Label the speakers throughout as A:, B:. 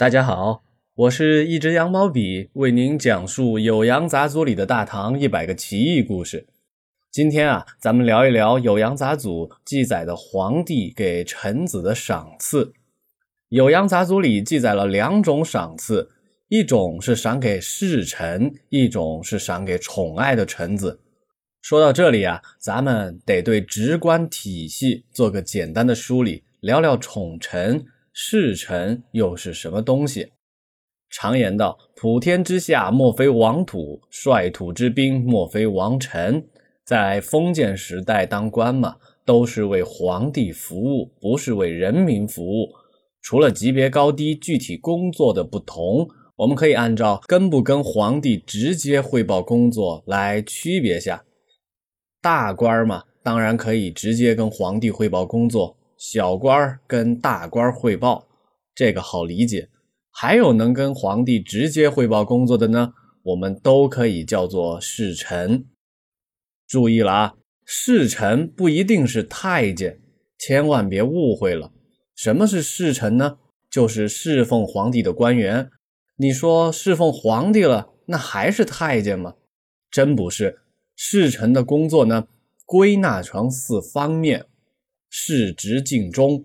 A: 大家好，我是一支羊毛笔，为您讲述《酉阳杂族里的大唐一百个奇异故事。今天啊，咱们聊一聊《酉阳杂族》记载的皇帝给臣子的赏赐。《酉阳杂族》里记载了两种赏赐，一种是赏给侍臣，一种是赏给宠爱的臣子。说到这里啊，咱们得对职官体系做个简单的梳理，聊聊宠臣。侍臣又是什么东西？常言道：“普天之下莫非王土，率土之滨莫非王臣。”在封建时代当官嘛，都是为皇帝服务，不是为人民服务。除了级别高低、具体工作的不同，我们可以按照跟不跟皇帝直接汇报工作来区别下。大官嘛，当然可以直接跟皇帝汇报工作。小官跟大官汇报，这个好理解。还有能跟皇帝直接汇报工作的呢，我们都可以叫做侍臣。注意了啊，侍臣不一定是太监，千万别误会了。什么是侍臣呢？就是侍奉皇帝的官员。你说侍奉皇帝了，那还是太监吗？真不是。侍臣的工作呢，归纳成四方面。事职尽忠，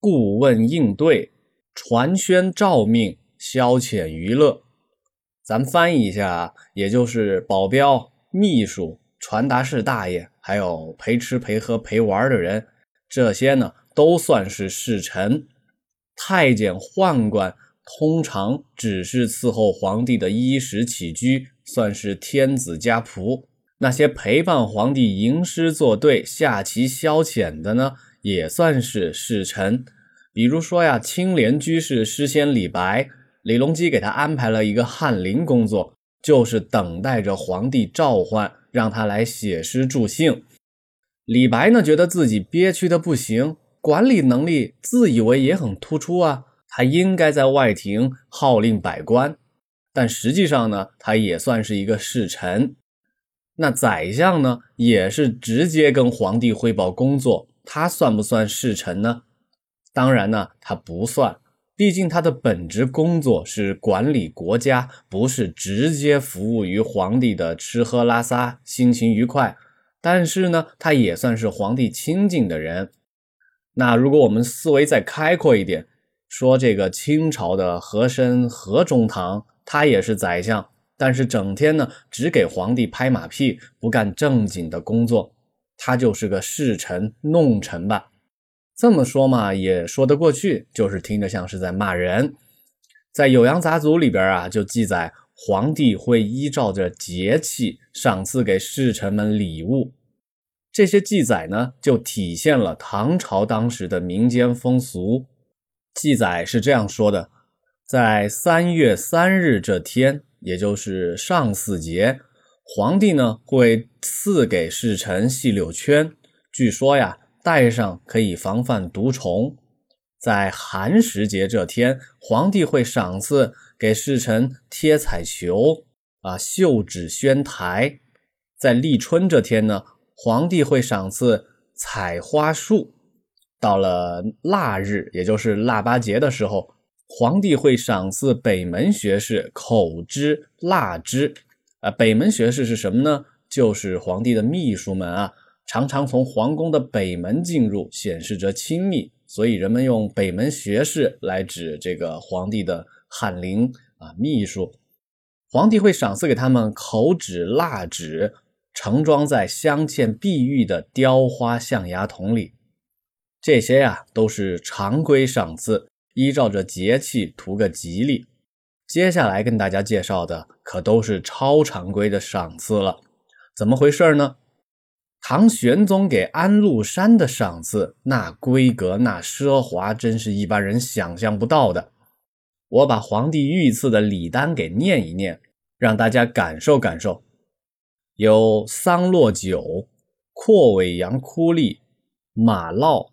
A: 顾问应对，传宣诏命，消遣娱乐。咱们翻译一下，也就是保镖、秘书、传达室大爷，还有陪吃陪喝陪玩的人，这些呢都算是侍臣。太监、宦官通常只是伺候皇帝的衣食起居，算是天子家仆。那些陪伴皇帝吟诗作对、下棋消遣的呢，也算是侍臣。比如说呀，青莲居士诗仙李白，李隆基给他安排了一个翰林工作，就是等待着皇帝召唤，让他来写诗助兴。李白呢，觉得自己憋屈的不行，管理能力自以为也很突出啊，他应该在外廷号令百官。但实际上呢，他也算是一个侍臣。那宰相呢，也是直接跟皇帝汇报工作，他算不算侍臣呢？当然呢，他不算，毕竟他的本职工作是管理国家，不是直接服务于皇帝的吃喝拉撒，心情愉快。但是呢，他也算是皇帝亲近的人。那如果我们思维再开阔一点，说这个清朝的和珅和中堂，他也是宰相。但是整天呢，只给皇帝拍马屁，不干正经的工作，他就是个侍臣、弄臣吧。这么说嘛，也说得过去，就是听着像是在骂人。在《酉阳杂族里边啊，就记载皇帝会依照着节气赏赐给侍臣们礼物。这些记载呢，就体现了唐朝当时的民间风俗。记载是这样说的：在三月三日这天。也就是上巳节，皇帝呢会赐给侍臣细柳圈，据说呀戴上可以防范毒虫。在寒食节这天，皇帝会赏赐给侍臣贴彩球啊绣纸宣台。在立春这天呢，皇帝会赏赐采花树。到了腊日，也就是腊八节的时候。皇帝会赏赐北门学士口之、蜡之，啊，北门学士是什么呢？就是皇帝的秘书们啊，常常从皇宫的北门进入，显示着亲密，所以人们用北门学士来指这个皇帝的翰林啊秘书。皇帝会赏赐给他们口纸、蜡纸，盛装在镶嵌碧玉的雕花象牙桶里，这些呀都是常规赏赐。依照着节气图个吉利。接下来跟大家介绍的可都是超常规的赏赐了，怎么回事呢？唐玄宗给安禄山的赏赐，那规格那奢华，真是一般人想象不到的。我把皇帝御赐的礼单给念一念，让大家感受感受。有桑洛酒、阔尾羊枯栗、马酪、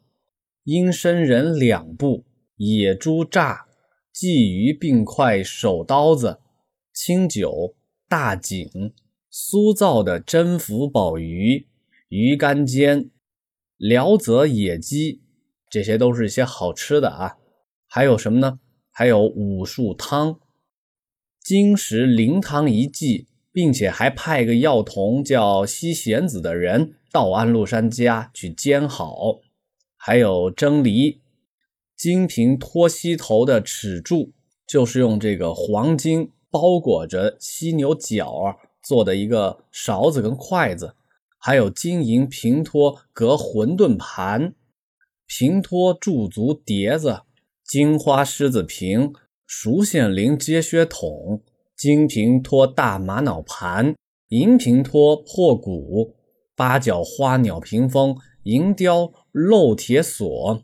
A: 阴参仁两部。野猪炸、鲫鱼并块手刀子、清酒、大井、酥造的真福宝鱼、鱼干煎、辽泽野鸡，这些都是一些好吃的啊。还有什么呢？还有武术汤。金石灵汤一剂，并且还派个药童叫西贤子的人到安禄山家去煎好，还有蒸梨。金瓶托犀头的齿柱，就是用这个黄金包裹着犀牛角做的一个勺子跟筷子，还有金银平托隔馄饨盘，平托驻足碟子，金花狮子瓶。熟线绫接靴筒，金瓶托大玛瑙盘，银瓶托破鼓，八角花鸟屏风，银雕镂铁锁，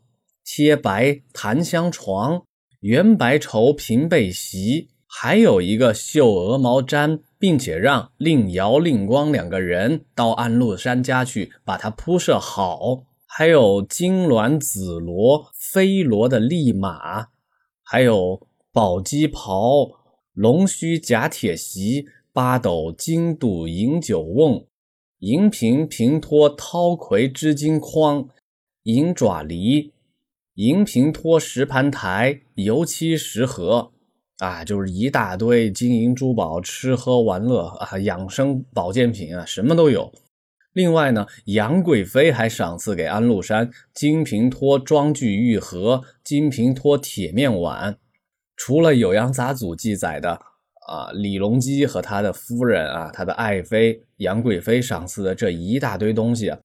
A: 贴白檀香床，圆白绸平背席，还有一个绣鹅毛毡，并且让令瑶、令光两个人到安禄山家去把它铺设好，还有金鸾紫罗飞罗的立马，还有。宝鸡袍、龙须假铁席、八斗金肚银酒瓮、银瓶平托掏葵织金筐、银爪梨、银瓶托石盘台、油漆石盒，啊，就是一大堆金银珠宝、吃喝玩乐啊，养生保健品啊，什么都有。另外呢，杨贵妃还赏赐给安禄山金瓶托装具玉盒、金瓶托铁面碗。除了《酉阳杂俎》记载的啊，李隆基和他的夫人啊，他的爱妃杨贵妃赏赐的这一大堆东西啊，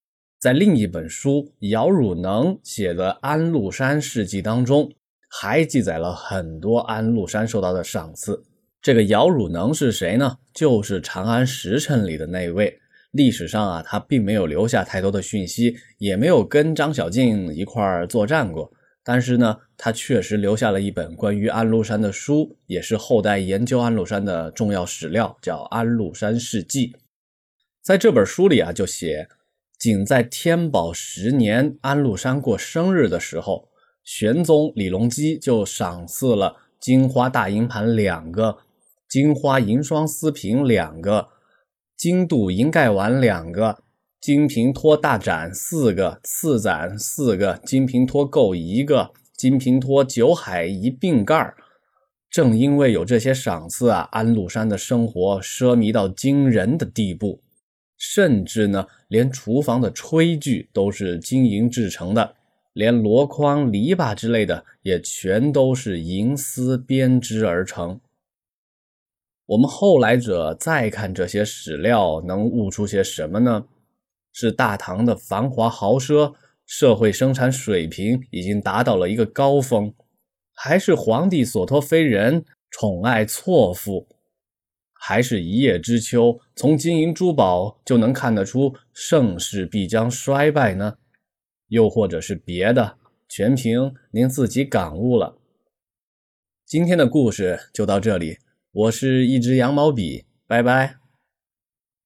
A: 在另一本书姚汝能写的《安禄山事迹》当中，还记载了很多安禄山受到的赏赐。这个姚汝能是谁呢？就是长安时辰里的那位。历史上啊，他并没有留下太多的讯息，也没有跟张小敬一块儿作战过。但是呢，他确实留下了一本关于安禄山的书，也是后代研究安禄山的重要史料，叫《安禄山事迹》。在这本书里啊，就写，仅在天宝十年安禄山过生日的时候，玄宗李隆基就赏赐了金花大银盘两个，金花银双丝瓶两个，金镀银盖碗两个。金瓶托大盏四个，次盏四个，金瓶托够一个，金瓶托酒海一并盖正因为有这些赏赐啊，安禄山的生活奢靡到惊人的地步，甚至呢，连厨房的炊具都是金银制成的，连箩筐、篱笆之类的也全都是银丝编织而成。我们后来者再看这些史料，能悟出些什么呢？是大唐的繁华豪奢，社会生产水平已经达到了一个高峰，还是皇帝所托非人，宠爱错付，还是一叶知秋，从金银珠宝就能看得出盛世必将衰败呢？又或者是别的？全凭您自己感悟了。今天的故事就到这里，我是一只羊毛笔，拜拜。